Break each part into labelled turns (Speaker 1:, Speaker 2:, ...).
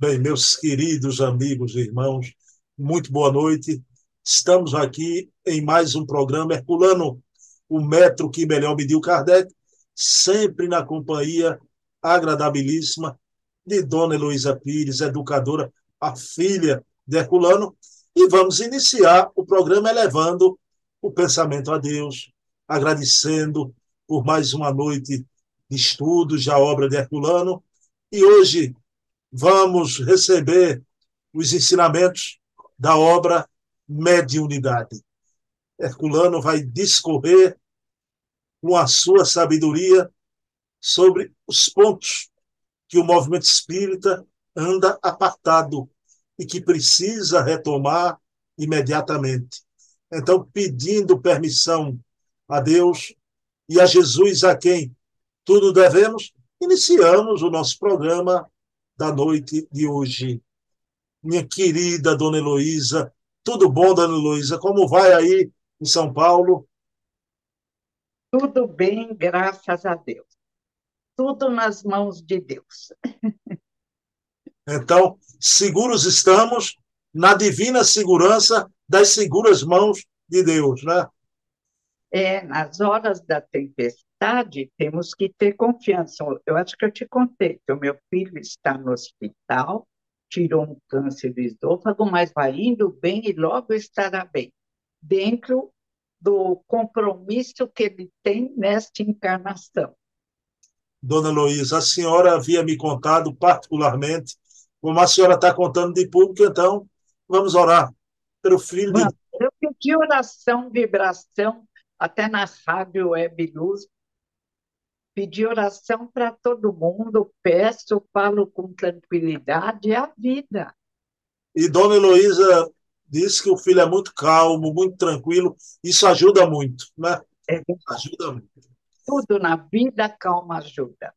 Speaker 1: Bem, meus queridos amigos e irmãos, muito boa noite. Estamos aqui em mais um programa Herculano, o metro que melhor mediu Kardec, sempre na companhia agradabilíssima de Dona Heloísa Pires, educadora, a filha de Herculano, e vamos iniciar o programa elevando o pensamento a Deus, agradecendo por mais uma noite de estudos da obra de Herculano, e hoje vamos receber os ensinamentos da obra Mediunidade. Herculano vai discorrer com a sua sabedoria sobre os pontos que o movimento espírita anda apartado e que precisa retomar imediatamente. Então, pedindo permissão a Deus e a Jesus, a quem tudo devemos, iniciamos o nosso programa da noite de hoje. Minha querida Dona Heloísa, tudo bom, Dona Heloísa? Como vai aí em São Paulo?
Speaker 2: Tudo bem, graças a Deus. Tudo nas mãos de Deus.
Speaker 1: Então, seguros estamos na divina segurança das seguras mãos de Deus, né?
Speaker 2: É, nas horas da tempestade, temos que ter confiança. Eu acho que eu te contei que o meu filho está no hospital, tirou um câncer do esôfago, mas vai indo bem e logo estará bem, dentro do compromisso que ele tem nesta encarnação.
Speaker 1: Dona Luísa, a senhora havia me contado particularmente, como a senhora está contando de público, então vamos orar pelo filho de...
Speaker 2: Eu pedi oração, vibração, até na rádio Web Luz, pedi oração para todo mundo, peço, falo com tranquilidade, é a vida.
Speaker 1: E Dona Heloísa disse que o filho é muito calmo, muito tranquilo, isso ajuda muito, né?
Speaker 2: É. Ajuda muito. Tudo na vida, calma ajuda.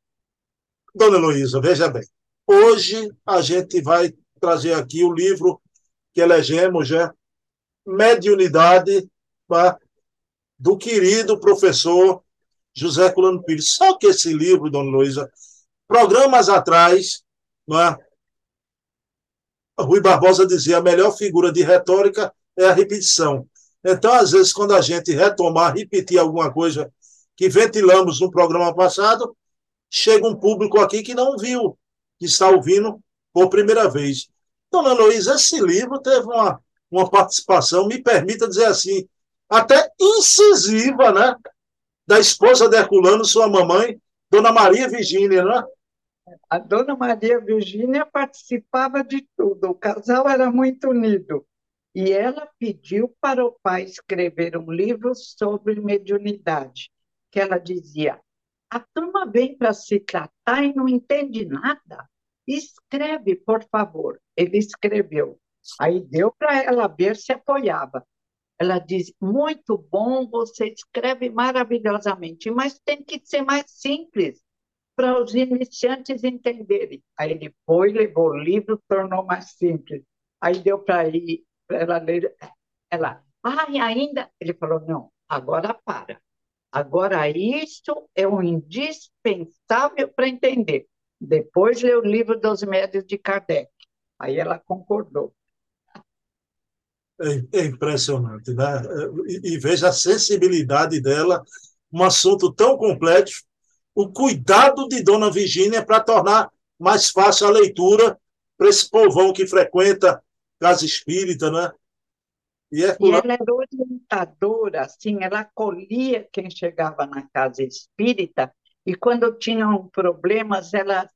Speaker 1: Dona Heloísa, veja bem, hoje a gente vai trazer aqui o livro que elegemos, né? Mediunidade, tá? do querido professor José Culano Pires. Só que esse livro, dona Luísa, programas atrás, não é? Rui Barbosa dizia a melhor figura de retórica é a repetição. Então, às vezes, quando a gente retomar, repetir alguma coisa que ventilamos no programa passado, chega um público aqui que não viu, que está ouvindo por primeira vez. Dona Luísa, esse livro teve uma, uma participação, me permita dizer assim, até incisiva, né? Da esposa de Herculano, sua mamãe, Dona Maria Virgínia, né?
Speaker 2: A Dona Maria Virgínia participava de tudo, o casal era muito unido. E ela pediu para o pai escrever um livro sobre mediunidade, que ela dizia: a turma vem para se tratar e não entende nada. Escreve, por favor. Ele escreveu. Aí deu para ela ver se apoiava. Ela diz: muito bom, você escreve maravilhosamente, mas tem que ser mais simples para os iniciantes entenderem. Aí ele foi, levou o livro, tornou mais simples. Aí deu para ela ler. Ela, ah, ainda. Ele falou: não, agora para. Agora, isso é um indispensável para entender. Depois leu o livro dos médios de Kardec. Aí ela concordou.
Speaker 1: É, é impressionante, né? E, e veja a sensibilidade dela, um assunto tão complexo, o cuidado de Dona Virgínia para tornar mais fácil a leitura para esse povão que frequenta casa espírita, né?
Speaker 2: E, é e ela era orientadora, assim, ela acolhia quem chegava na casa espírita e quando tinham problemas, ela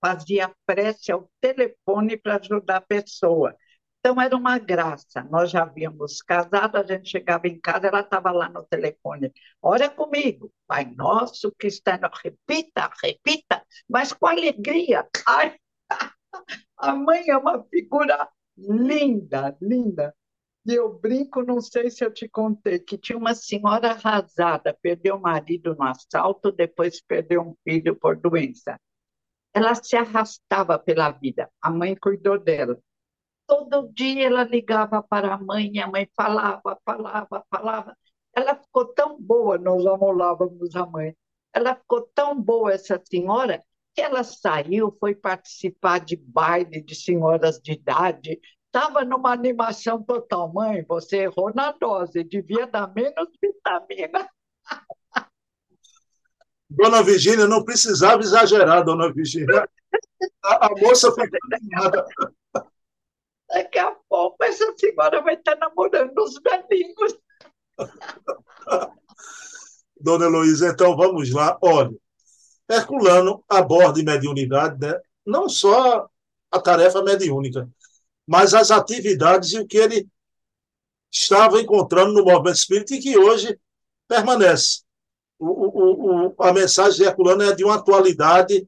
Speaker 2: fazia prece ao telefone para ajudar a pessoa. Então, era uma graça. Nós já havíamos casado, a gente chegava em casa, ela estava lá no telefone. Olha comigo, Pai Nosso que está no... Repita, repita, mas com alegria. Ai, a mãe é uma figura linda, linda. E eu brinco, não sei se eu te contei, que tinha uma senhora arrasada, perdeu o marido no assalto, depois perdeu um filho por doença. Ela se arrastava pela vida, a mãe cuidou dela Todo dia ela ligava para a mãe, a mãe falava, falava, falava. Ela ficou tão boa, nós amolávamos a mãe. Ela ficou tão boa, essa senhora, que ela saiu, foi participar de baile de senhoras de idade, estava numa animação total. Mãe, você errou na dose, devia dar menos vitamina.
Speaker 1: Dona Virgínia, não precisava exagerar, dona Virgínia. A, a moça foi.
Speaker 2: Daqui a pouco essa senhora vai estar namorando os velhinhos.
Speaker 1: Dona Heloísa, então vamos lá. Olha, Herculano aborda em mediunidade né, não só a tarefa mediúnica, mas as atividades e o que ele estava encontrando no movimento espírita e que hoje permanece. O, o, o, a mensagem de Herculano é de uma atualidade.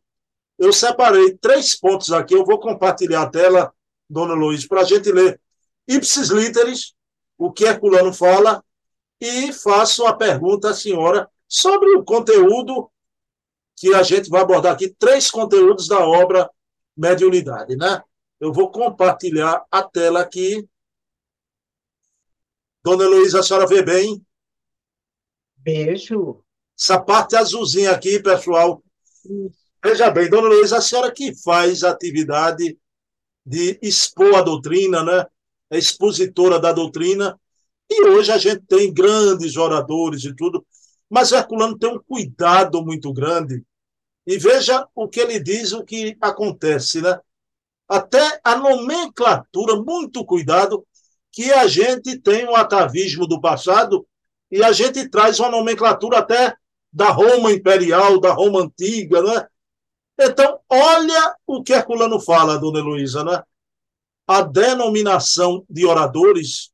Speaker 1: Eu separei três pontos aqui, eu vou compartilhar a tela, dona Luiz, para a gente ler ipsis literis, o que Herculano fala, e faço a pergunta à senhora sobre o conteúdo que a gente vai abordar aqui, três conteúdos da obra Mediunidade, né? Eu vou compartilhar a tela aqui. Dona Heloísa, a senhora vê bem?
Speaker 2: Beijo.
Speaker 1: Essa parte azulzinha aqui, pessoal. Veja bem, Dona Heloísa, a senhora que faz atividade de expor a doutrina, né? É expositora da doutrina. E hoje a gente tem grandes oradores e tudo, mas Herculano tem um cuidado muito grande. E veja o que ele diz, o que acontece, né? até a nomenclatura, muito cuidado, que a gente tem um atavismo do passado e a gente traz uma nomenclatura até da Roma imperial, da Roma antiga, né? Então, olha o que Herculano fala, dona Heloísa, né? A denominação de oradores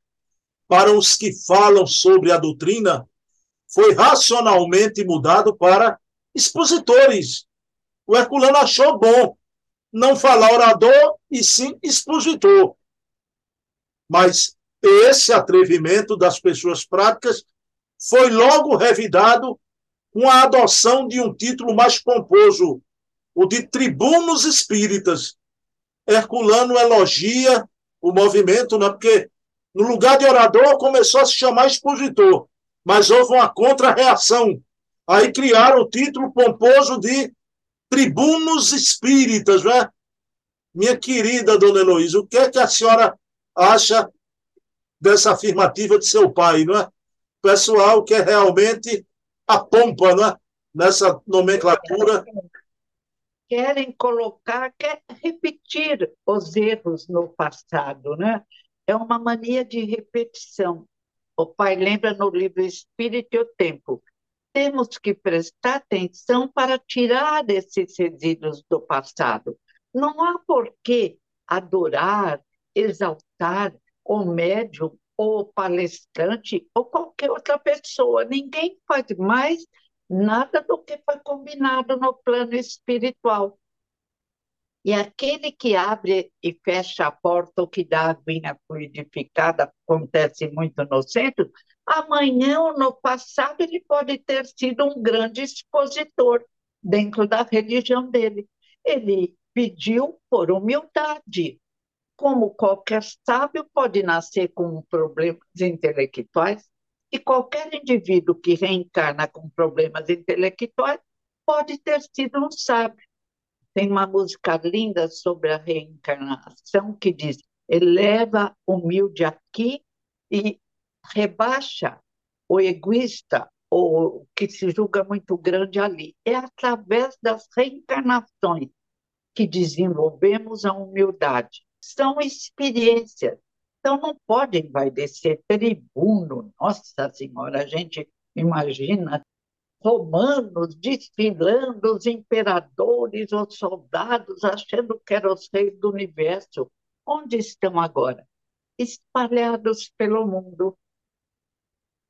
Speaker 1: para os que falam sobre a doutrina foi racionalmente mudado para expositores. O Herculano achou bom não falar orador e sim expositor. Mas esse atrevimento das pessoas práticas foi logo revidado com a adoção de um título mais pomposo, o de tribunos espíritas. Herculano elogia o movimento, né? porque no lugar de orador começou a se chamar expositor, mas houve uma contra-reação. Aí criaram o título pomposo de tribunos espíritas, não é? Minha querida dona Heloísa, o que é que a senhora acha dessa afirmativa de seu pai, não é? Pessoal que é realmente a pompa, não é? Nessa nomenclatura.
Speaker 2: Querem colocar, querem repetir os erros no passado, né? É uma mania de repetição. O pai lembra no livro Espírito e o Tempo temos que prestar atenção para tirar esses resíduos do passado. Não há por que adorar, exaltar o médium ou palestrante ou qualquer outra pessoa. Ninguém faz mais nada do que foi combinado no plano espiritual. E aquele que abre e fecha a porta, ou que dá a aguinha fluidificada, acontece muito no centro, amanhã ou no passado ele pode ter sido um grande expositor dentro da religião dele. Ele pediu por humildade. Como qualquer sábio pode nascer com problemas intelectuais, e qualquer indivíduo que reencarna com problemas intelectuais pode ter sido um sábio. Tem uma música linda sobre a reencarnação que diz: eleva humilde aqui e rebaixa o egoísta, ou que se julga muito grande ali. É através das reencarnações que desenvolvemos a humildade. São experiências. Então, não podem vai descer tribuno. Nossa Senhora, a gente imagina romanos desfilando, os imperadores, os soldados, achando que eram os reis do universo. Onde estão agora? Espalhados pelo mundo,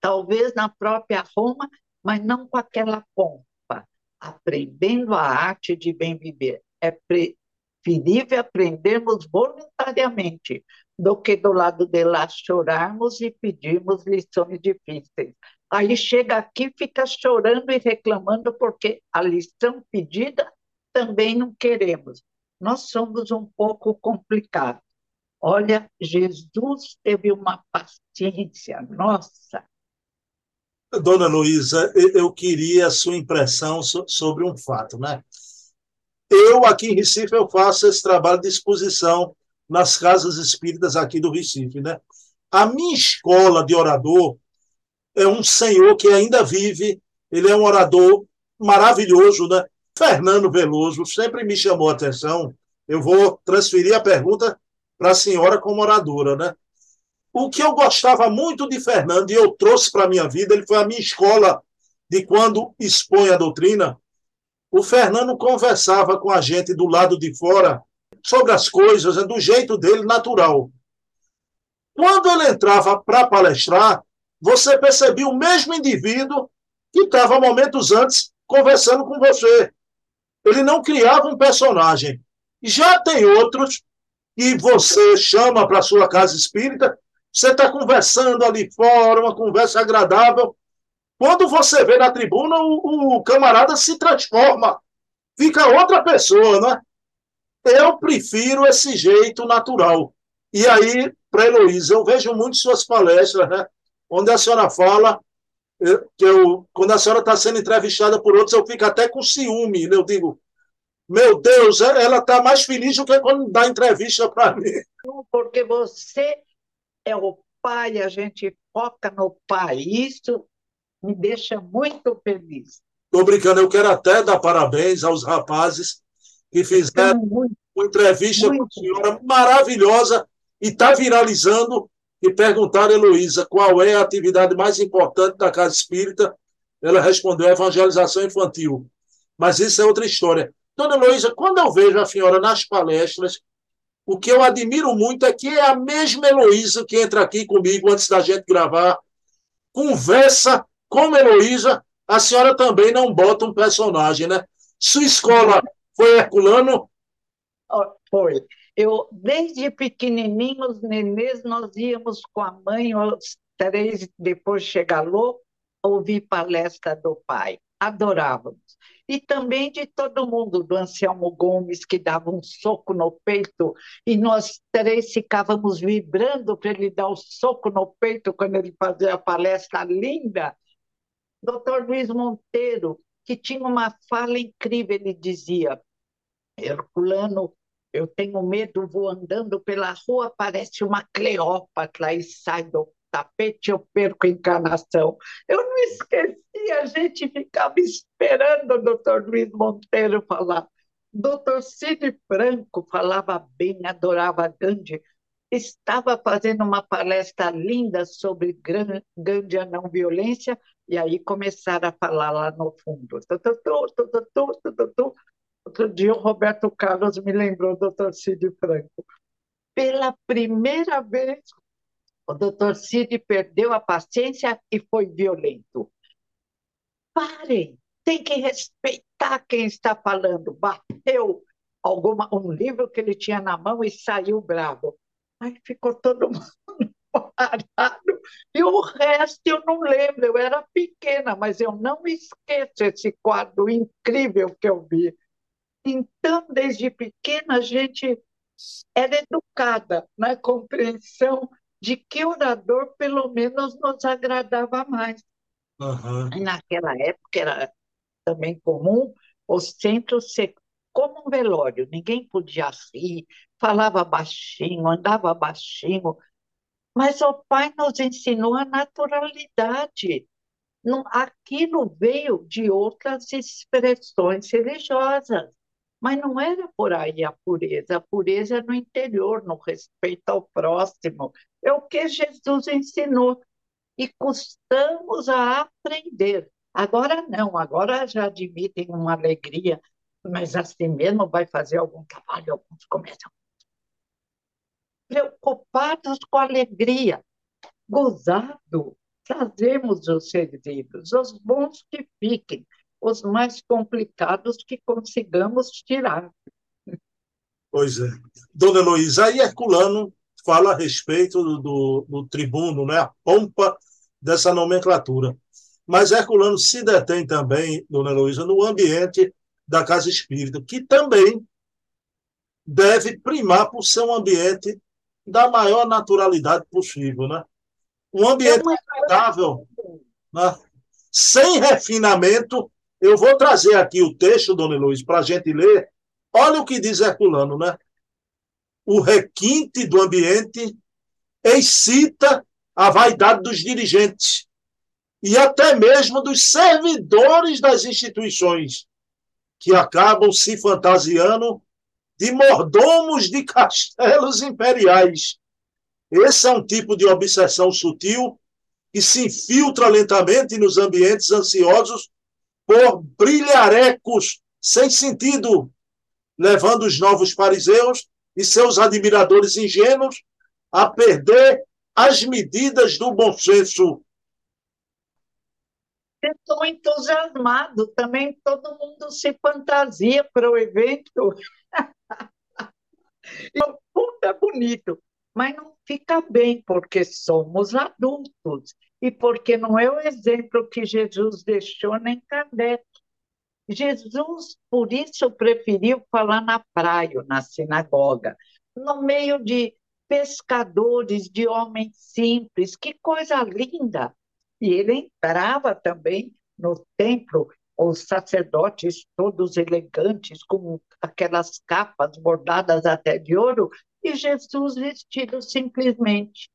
Speaker 2: talvez na própria Roma, mas não com aquela pompa, aprendendo a arte de bem viver. É preferível aprendermos voluntariamente do que do lado de lá chorarmos e pedirmos lições difíceis. Aí chega aqui, fica chorando e reclamando porque a lição pedida também não queremos. Nós somos um pouco complicados. Olha, Jesus teve uma paciência, nossa,
Speaker 1: Dona Luísa, eu queria a sua impressão sobre um fato, né? Eu, aqui em Recife, eu faço esse trabalho de exposição nas casas espíritas aqui do Recife, né? A minha escola de orador é um senhor que ainda vive, ele é um orador maravilhoso, né? Fernando Veloso sempre me chamou a atenção. Eu vou transferir a pergunta para a senhora como oradora, né? O que eu gostava muito de Fernando e eu trouxe para a minha vida, ele foi a minha escola de quando expõe a doutrina. O Fernando conversava com a gente do lado de fora sobre as coisas, é do jeito dele natural. Quando ele entrava para palestrar, você percebia o mesmo indivíduo que estava momentos antes conversando com você. Ele não criava um personagem. Já tem outros que você chama para sua casa espírita, você está conversando ali fora, uma conversa agradável. Quando você vê na tribuna, o, o camarada se transforma, fica outra pessoa, né? Eu prefiro esse jeito natural. E aí, para Heloísa, eu vejo muito suas palestras, né? Onde a senhora fala que eu, quando a senhora está sendo entrevistada por outros, eu fico até com ciúme. Né? Eu digo, meu Deus, ela está mais feliz do que quando dá entrevista para mim.
Speaker 2: Porque você é o pai, a gente foca no pai. Isso me deixa muito feliz.
Speaker 1: Estou brincando, eu quero até dar parabéns aos rapazes que fizeram uma entrevista com a senhora maravilhosa e está viralizando. E perguntaram a Heloísa qual é a atividade mais importante da Casa Espírita. Ela respondeu evangelização infantil. Mas isso é outra história. Dona Heloísa, quando eu vejo a senhora nas palestras, o que eu admiro muito é que é a mesma Heloísa que entra aqui comigo antes da gente gravar, conversa com a Heloísa, a senhora também não bota um personagem, né? Sua escola foi Herculano?
Speaker 2: Foi. Eu, desde pequenininhos, nenês, nós íamos com a mãe, os três, depois chegar ouvir palestra do pai. Adorávamos e também de todo mundo, do Anselmo Gomes, que dava um soco no peito, e nós três ficávamos vibrando para ele dar o um soco no peito quando ele fazia a palestra linda. Doutor Luiz Monteiro, que tinha uma fala incrível, ele dizia, Herculano, eu tenho medo, vou andando pela rua, parece uma Cleópatra e sai do tapete, eu perco a encarnação. Eu não esqueci, a gente ficava esperando o doutor Luiz Monteiro falar. Doutor Cid Franco falava bem, adorava Gandhi, estava fazendo uma palestra linda sobre Gandhi não violência, e aí começaram a falar lá no fundo. Outro dia o Roberto Carlos me lembrou do doutor Cid Franco. Pela primeira vez, o doutor Cid perdeu a paciência e foi violento. Parem, tem que respeitar quem está falando. Bateu alguma, um livro que ele tinha na mão e saiu bravo. Aí ficou todo mundo parado. E o resto eu não lembro, eu era pequena, mas eu não esqueço esse quadro incrível que eu vi. Então, desde pequena, a gente era educada na compreensão de que orador, pelo menos, nos agradava mais. Uhum. Naquela época era também comum o centro ser como um velório, ninguém podia rir, falava baixinho, andava baixinho, mas o pai nos ensinou a naturalidade. Não, aquilo veio de outras expressões religiosas. Mas não era por aí a pureza, a pureza é no interior, no respeito ao próximo. É o que Jesus ensinou. E custamos a aprender. Agora não, agora já admitem uma alegria, mas assim mesmo vai fazer algum trabalho, alguns começam preocupados com alegria, gozado, trazemos os servidos, os bons que fiquem, os mais complicados que consigamos tirar.
Speaker 1: Pois é. Dona Heloísa, aí Herculano fala a respeito do, do, do tribuno, né? a pompa dessa nomenclatura. Mas Herculano se detém também, Dona Heloísa, no ambiente da casa espírita, que também deve primar por ser um ambiente da maior naturalidade possível. Né? Um ambiente agradável, né? sem refinamento, eu vou trazer aqui o texto, Dona Luiz, para a gente ler, Olha o que diz Herculano, né? O requinte do ambiente excita a vaidade dos dirigentes e até mesmo dos servidores das instituições, que acabam se fantasiando de mordomos de castelos imperiais. Esse é um tipo de obsessão sutil que se infiltra lentamente nos ambientes ansiosos por brilharecos sem sentido, levando os novos fariseus e seus admiradores ingênuos a perder as medidas do bom senso.
Speaker 2: Estou entusiasmado, também todo mundo se fantasia para o evento. Tudo é bonito, mas não fica bem, porque somos adultos e porque não é o exemplo que Jesus deixou nem Kardec. Jesus, por isso, preferiu falar na praia, na sinagoga, no meio de pescadores, de homens simples, que coisa linda! E ele entrava também no templo, os sacerdotes todos elegantes, com aquelas capas bordadas até de ouro, e Jesus vestido simplesmente,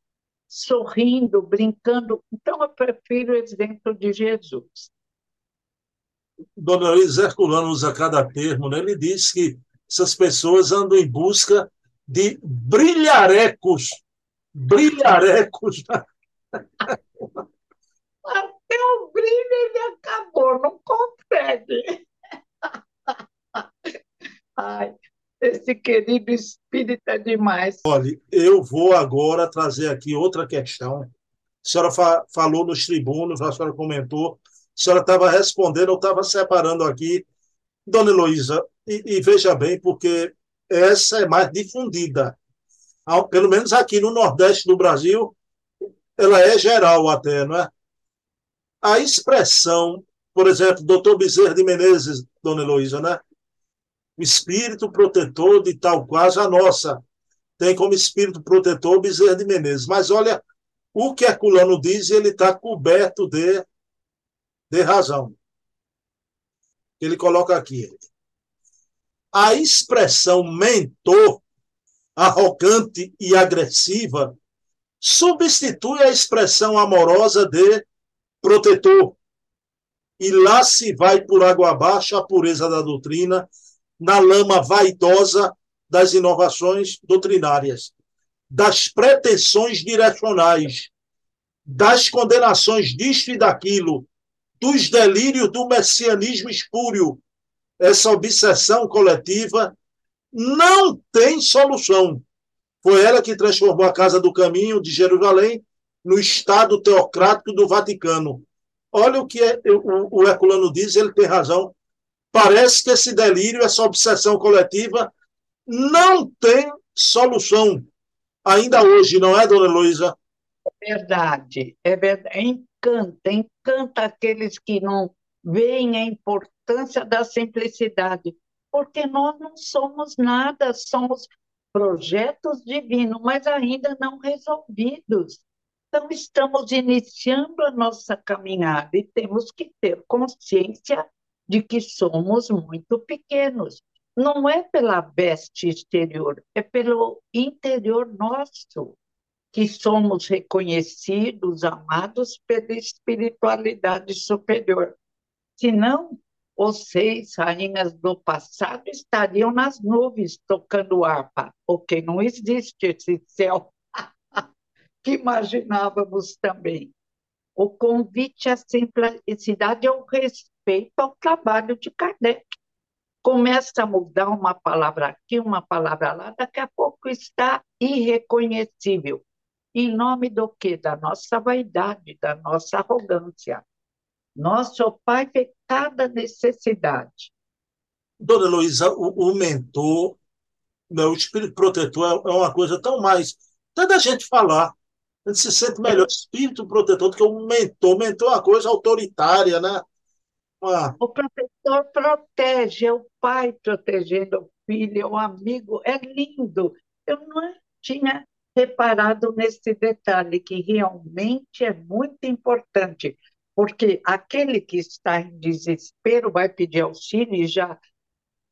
Speaker 2: sorrindo, brincando. Então, eu prefiro o exemplo de Jesus.
Speaker 1: Dona Luiz Herculano usa cada termo, né? ele diz que essas pessoas andam em busca de brilharecos. Brilharecos.
Speaker 2: Até o brilho ele acabou, não consegue. Ai, esse querido espírito é demais.
Speaker 1: Olha, eu vou agora trazer aqui outra questão. A senhora fa falou nos tribunos, a senhora comentou, a senhora estava respondendo, eu estava separando aqui. Dona Heloísa, e, e veja bem, porque essa é mais difundida. Pelo menos aqui no Nordeste do Brasil, ela é geral até, não é? A expressão, por exemplo, doutor Bezerra de Menezes, dona Heloísa, né? O espírito protetor de tal quase a nossa. Tem como espírito protetor Bezerra de Menezes. Mas olha, o que Herculano diz, ele está coberto de, de razão. Ele coloca aqui a expressão mentor, arrogante e agressiva, substitui a expressão amorosa de protetor. E lá se vai por água abaixo a pureza da doutrina, na lama vaidosa das inovações doutrinárias, das pretensões direcionais, das condenações disto e daquilo, dos delírios do messianismo espúrio, essa obsessão coletiva não tem solução. Foi ela que transformou a Casa do Caminho de Jerusalém no Estado teocrático do Vaticano. Olha o que é, o, o Herculano diz, ele tem razão. Parece que esse delírio, essa obsessão coletiva, não tem solução. Ainda hoje, não é, dona Heloísa?
Speaker 2: É verdade, é verdade. Encanta, encanta aqueles que não veem a importância da simplicidade, porque nós não somos nada, somos projetos divinos, mas ainda não resolvidos. Então, estamos iniciando a nossa caminhada e temos que ter consciência de que somos muito pequenos. Não é pela veste exterior, é pelo interior nosso que somos reconhecidos, amados pela espiritualidade superior. Senão, os seis rainhas do passado estariam nas nuvens tocando harpa, porque não existe esse céu que imaginávamos também. O convite à simplicidade é o respeito ao trabalho de Kardec. Começa a mudar uma palavra aqui, uma palavra lá, daqui a pouco está irreconhecível. Em nome do quê? Da nossa vaidade, da nossa arrogância. Nosso Pai vê cada necessidade.
Speaker 1: Dona Luísa, o, o mentor, né, o espírito protetor é, é uma coisa tão mais. Da gente falar. A gente se sente melhor espírito protetor do que o mentor. Mentor é uma coisa autoritária, né?
Speaker 2: O protetor protege, é o pai protegendo o filho, é o amigo. É lindo. Eu não tinha reparado nesse detalhe, que realmente é muito importante porque aquele que está em desespero vai pedir auxílio e já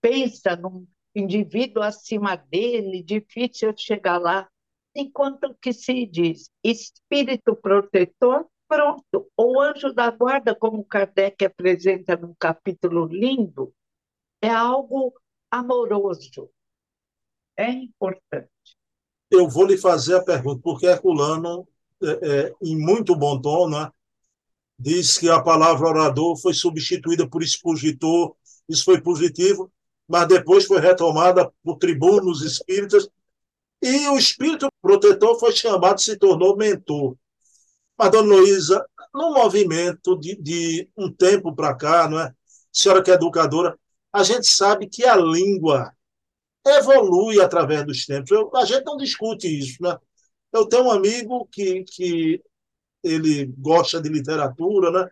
Speaker 2: pensa num, indivíduo acima dele, difícil chegar lá. Enquanto que se diz espírito protetor, pronto. O anjo da guarda, como Kardec apresenta num capítulo lindo, é algo amoroso. É importante.
Speaker 1: Eu vou lhe fazer a pergunta, porque Herculano, é, é, em muito bom tom, né, diz que a palavra orador foi substituída por expositor, isso foi positivo, mas depois foi retomada por tribunos espíritas, e o espírito protetor foi chamado, se tornou mentor. Mas, dona Luísa, no movimento de, de um tempo para cá, não é? senhora que é educadora, a gente sabe que a língua evolui através dos tempos. Eu, a gente não discute isso. Né? Eu tenho um amigo que, que ele gosta de literatura, né?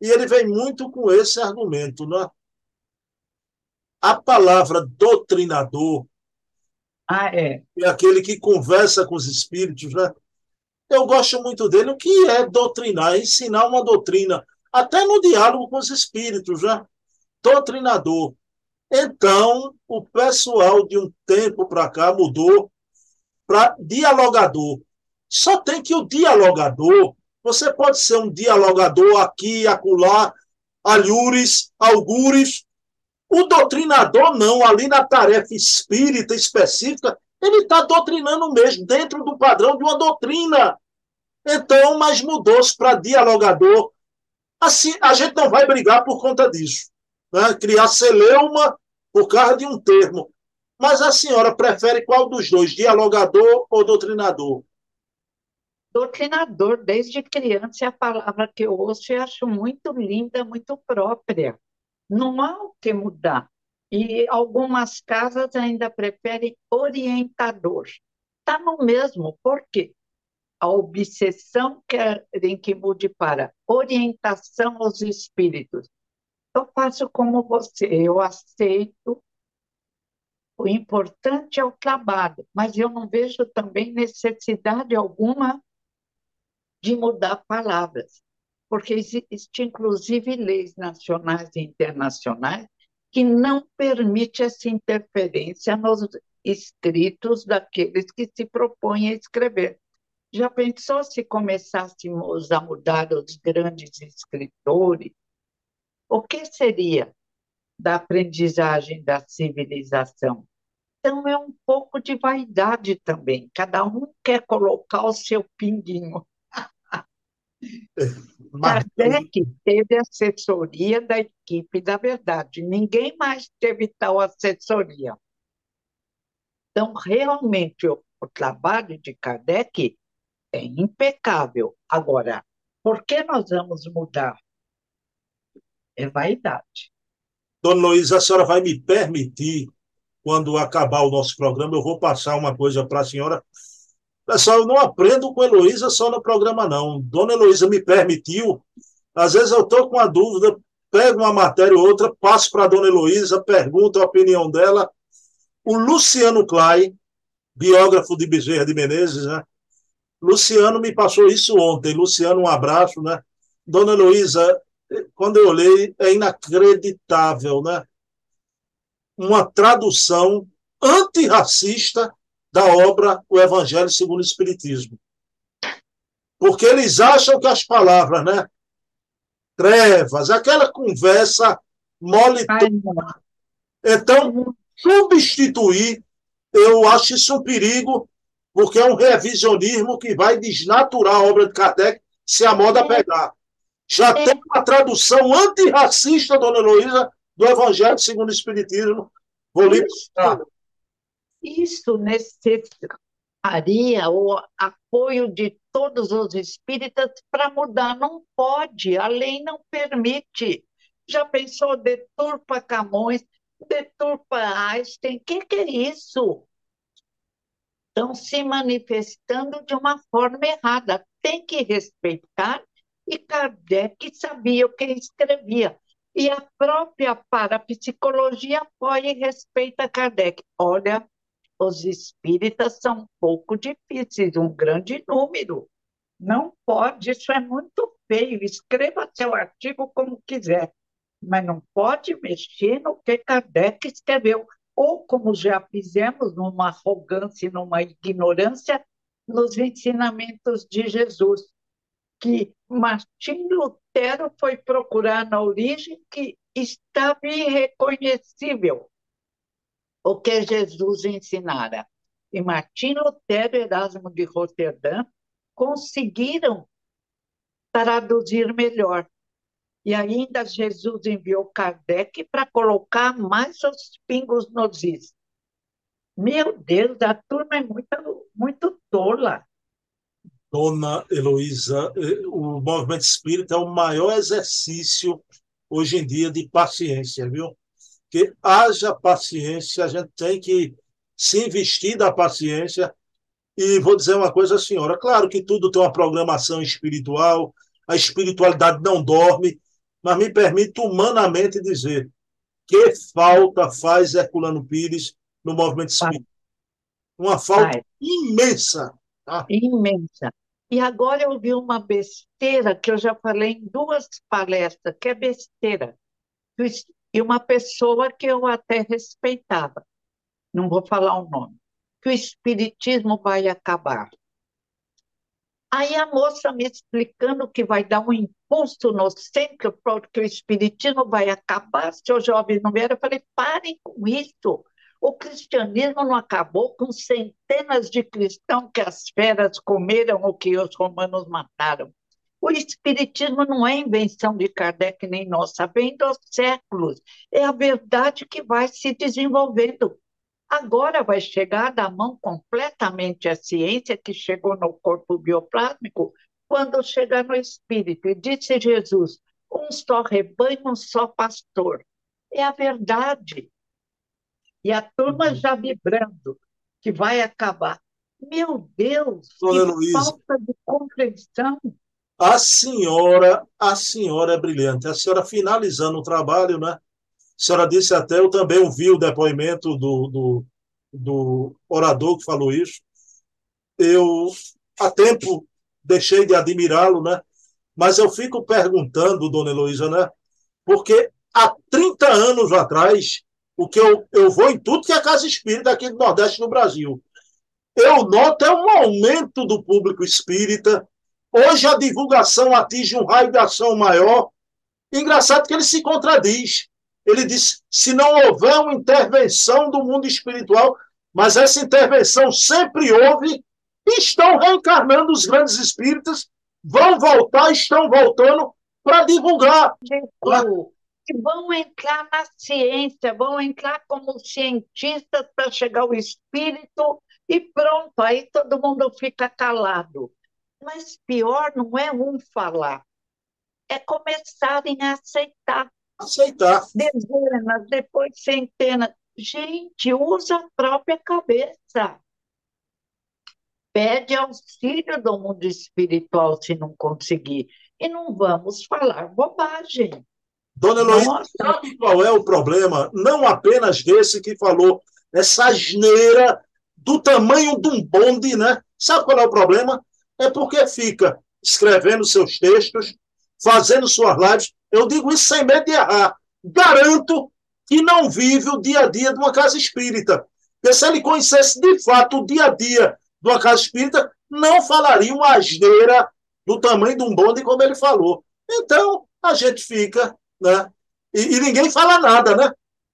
Speaker 1: e ele vem muito com esse argumento. Né? A palavra doutrinador
Speaker 2: ah, é.
Speaker 1: é aquele que conversa com os espíritos, né? Eu gosto muito dele. O que é doutrinar? É ensinar uma doutrina, até no diálogo com os espíritos, né? Doutrinador. Então, o pessoal de um tempo para cá mudou para dialogador. Só tem que o dialogador, você pode ser um dialogador aqui, acolá, alhures, algures, o doutrinador não, ali na tarefa espírita específica, ele está doutrinando mesmo, dentro do padrão de uma doutrina. Então, mas mudou-se para dialogador. Assim, a gente não vai brigar por conta disso. Né? Criar celeuma por causa de um termo. Mas a senhora prefere qual dos dois, dialogador ou doutrinador?
Speaker 2: Doutrinador, desde criança, é a palavra que eu ouço e acho muito linda, muito própria. Não há o que mudar. E algumas casas ainda preferem orientador. Está no mesmo, por quê? A obsessão querem que mude para orientação aos espíritos. Eu faço como você, eu aceito. O importante é o trabalho, mas eu não vejo também necessidade alguma de mudar palavras porque existem, inclusive, leis nacionais e internacionais que não permite essa interferência nos escritos daqueles que se propõem a escrever. Já pensou se começássemos a mudar os grandes escritores? O que seria da aprendizagem da civilização? Então, é um pouco de vaidade também. Cada um quer colocar o seu pinguinho. Kardec teve assessoria da equipe da verdade. Ninguém mais teve tal assessoria. Então, realmente, o, o trabalho de Kardec é impecável. Agora, por que nós vamos mudar? É vaidade.
Speaker 1: Dona Luísa, a senhora vai me permitir, quando acabar o nosso programa, eu vou passar uma coisa para a senhora Pessoal, eu não aprendo com Heloísa só no programa, não. Dona Heloísa me permitiu. Às vezes eu estou com uma dúvida, pego uma matéria ou outra, passo para a Dona Heloísa, pergunto a opinião dela. O Luciano Klein, biógrafo de Bezerra de Menezes, né? Luciano me passou isso ontem. Luciano, um abraço, né? Dona Heloísa, quando eu olhei, é inacreditável, né? Uma tradução antirracista da obra O Evangelho segundo o Espiritismo. Porque eles acham que as palavras, né? Trevas, aquela conversa mole. Então, substituir, eu acho isso um perigo, porque é um revisionismo que vai desnaturar a obra de Kardec se a moda pegar. Já é. tem uma tradução antirracista, dona Heloísa, do Evangelho segundo o Espiritismo. Vou ler.
Speaker 2: Isso necessitaria o apoio de todos os espíritas para mudar. Não pode, a lei não permite. Já pensou deturpa Camões, deturpa Einstein? O que, que é isso? Estão se manifestando de uma forma errada. Tem que respeitar, e Kardec sabia o que escrevia. E a própria parapsicologia apoia e respeita Kardec. Olha, os espíritas são um pouco difíceis, um grande número. Não pode, isso é muito feio. Escreva seu artigo como quiser, mas não pode mexer no que Kardec escreveu. ou como já fizemos, numa arrogância e numa ignorância, nos ensinamentos de Jesus, que Martim Lutero foi procurar na origem que estava irreconhecível o que Jesus ensinara. E Martim Lutero e Erasmo de Roterdã conseguiram traduzir melhor. E ainda Jesus enviou Kardec para colocar mais os pingos nos is. Meu Deus, a turma é muito, muito tola.
Speaker 1: Dona Heloísa, eh, o movimento espírita é o maior exercício hoje em dia de paciência, viu? Que haja paciência, a gente tem que se investir da paciência. E vou dizer uma coisa, senhora: claro que tudo tem uma programação espiritual, a espiritualidade não dorme, mas me permito humanamente dizer que falta faz Herculano Pires no movimento espírita. Uma falta imensa.
Speaker 2: Tá? Imensa. E agora eu vi uma besteira que eu já falei em duas palestras, que é besteira. E uma pessoa que eu até respeitava, não vou falar o nome, que o espiritismo vai acabar. Aí a moça me explicando que vai dar um impulso no centro, porque o espiritismo vai acabar, seus jovens não vieram. Eu falei, parem com isso. O cristianismo não acabou com centenas de cristãos que as feras comeram ou que os romanos mataram. O espiritismo não é invenção de Kardec nem nossa, vem dos séculos. É a verdade que vai se desenvolvendo. Agora vai chegar da mão completamente a ciência que chegou no corpo bioplásmico quando chegar no espírito. E disse Jesus: um só rebanho, um só pastor. É a verdade. E a turma uhum. já vibrando que vai acabar. Meu Deus, Dona que falta de compreensão.
Speaker 1: A senhora, a senhora é brilhante. A senhora finalizando o trabalho, né? A senhora disse até, eu também ouvi o depoimento do, do, do orador que falou isso. Eu, há tempo, deixei de admirá-lo, né? Mas eu fico perguntando, dona Heloísa, né? Porque há 30 anos atrás, o que eu, eu vou em tudo que é casa espírita aqui do Nordeste do Brasil, eu noto é um aumento do público espírita. Hoje a divulgação atinge um raio de ação maior. Engraçado que ele se contradiz. Ele diz: se não houver uma intervenção do mundo espiritual, mas essa intervenção sempre houve, estão reencarnando os grandes espíritas, vão voltar, estão voltando para divulgar.
Speaker 2: Vão entrar na ciência, vão entrar como cientistas para chegar ao espírito e pronto, aí todo mundo fica calado. Mas pior não é um falar, é começarem a aceitar
Speaker 1: aceitar.
Speaker 2: Dezenas, depois centenas. Gente, usa a própria cabeça. Pede auxílio do mundo espiritual se não conseguir. E não vamos falar bobagem.
Speaker 1: Dona Heloísa, sabe qual é o problema? Não apenas desse que falou, essa asneira do tamanho de um bonde, né? Sabe qual é o problema? É porque fica escrevendo seus textos, fazendo suas lives, eu digo isso sem medo de errar. Garanto que não vive o dia a dia de uma casa espírita. Porque se ele conhecesse de fato o dia a dia de uma casa espírita, não falaria uma asneira do tamanho de um bonde como ele falou. Então, a gente fica, né? E, e ninguém fala nada, né?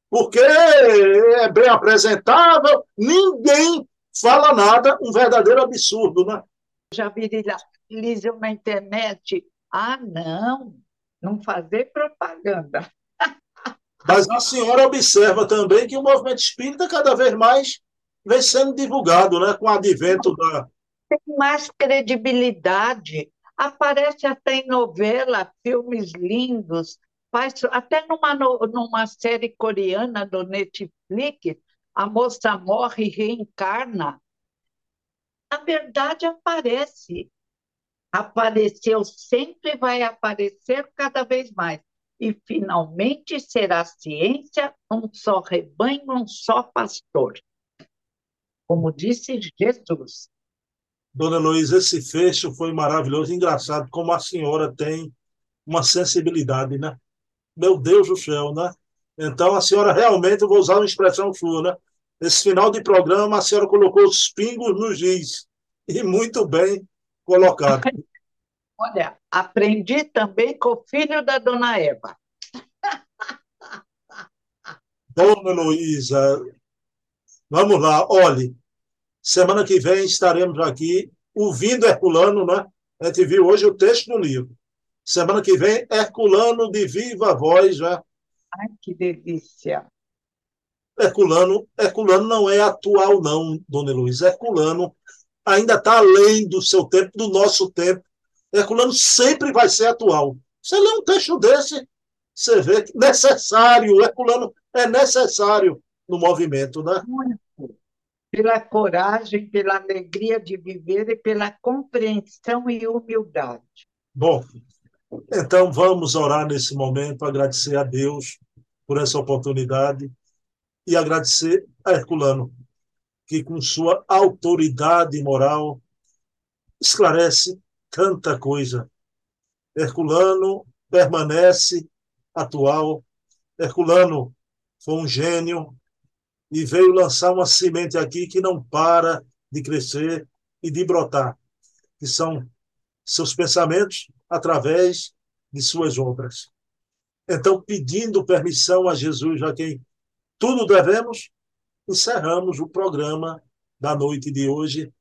Speaker 1: Porque é bem apresentável, ninguém fala nada, um verdadeiro absurdo, né?
Speaker 2: Já viralizou na internet. Ah, não, não fazer propaganda.
Speaker 1: Mas a senhora observa também que o movimento espírita cada vez mais vem sendo divulgado, né, com o advento da.
Speaker 2: Tem mais credibilidade. Aparece até em novela, filmes lindos, faz, até numa, numa série coreana do Netflix, a moça morre e reencarna. Verdade aparece apareceu sempre vai aparecer cada vez mais. E finalmente será ciência um só rebanho, um só pastor. Como disse Jesus.
Speaker 1: Dona Luísa, esse fecho foi maravilhoso, engraçado como a senhora tem uma sensibilidade, né? Meu Deus do céu, né? Então, a senhora realmente, eu vou usar uma expressão sua, né? Esse final de programa, a senhora colocou os pingos nos giz. E muito bem colocado.
Speaker 2: Olha, aprendi também com o filho da dona Eva.
Speaker 1: Dona Luísa, vamos lá, olhe, semana que vem estaremos aqui ouvindo Herculano, né? A gente viu hoje o texto do livro. Semana que vem, Herculano de viva voz, já.
Speaker 2: Ai, que delícia!
Speaker 1: Herculano, Herculano não é atual, não, Dona Luísa. Herculano ainda está além do seu tempo, do nosso tempo. Herculano sempre vai ser atual. Você lê um texto desse, você vê que necessário, Herculano é necessário no movimento, né?
Speaker 2: Pela coragem, pela alegria de viver e pela compreensão e humildade.
Speaker 1: Bom, então vamos orar nesse momento, agradecer a Deus por essa oportunidade e agradecer a Herculano, que com sua autoridade moral esclarece tanta coisa. Herculano permanece atual. Herculano foi um gênio e veio lançar uma semente aqui que não para de crescer e de brotar, que são seus pensamentos através de suas obras. Então, pedindo permissão a Jesus, a quem tudo devemos, encerramos o programa da noite de hoje.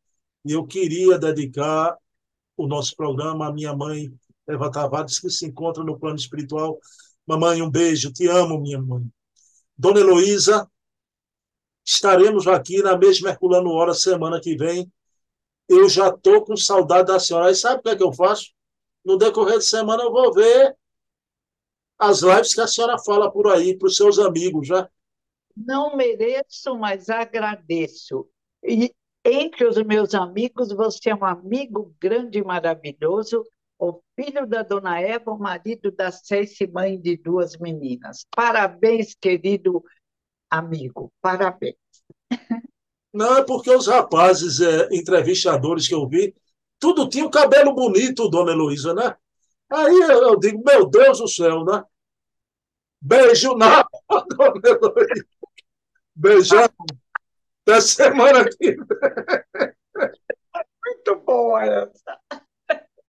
Speaker 1: E eu queria dedicar o nosso programa à minha mãe, Eva Tavares, que se encontra no plano espiritual. Mamãe, um beijo, te amo, minha mãe. Dona Heloísa, estaremos aqui na mesma Herculano Hora semana que vem. Eu já estou com saudade da senhora. E sabe o que é que eu faço? No decorrer de semana eu vou ver as lives que a senhora fala por aí para os seus amigos, já.
Speaker 2: Não mereço, mas agradeço. E entre os meus amigos, você é um amigo grande e maravilhoso, o filho da dona Eva, o marido da Cécia e mãe de duas meninas. Parabéns, querido amigo, parabéns.
Speaker 1: Não, é porque os rapazes, é, entrevistadores que eu vi, tudo tinha um cabelo bonito, dona Heloísa, né? Aí eu digo, meu Deus do céu, né? Beijo na dona Heloísa. Beijão. Até semana que vem.
Speaker 2: Muito boa essa.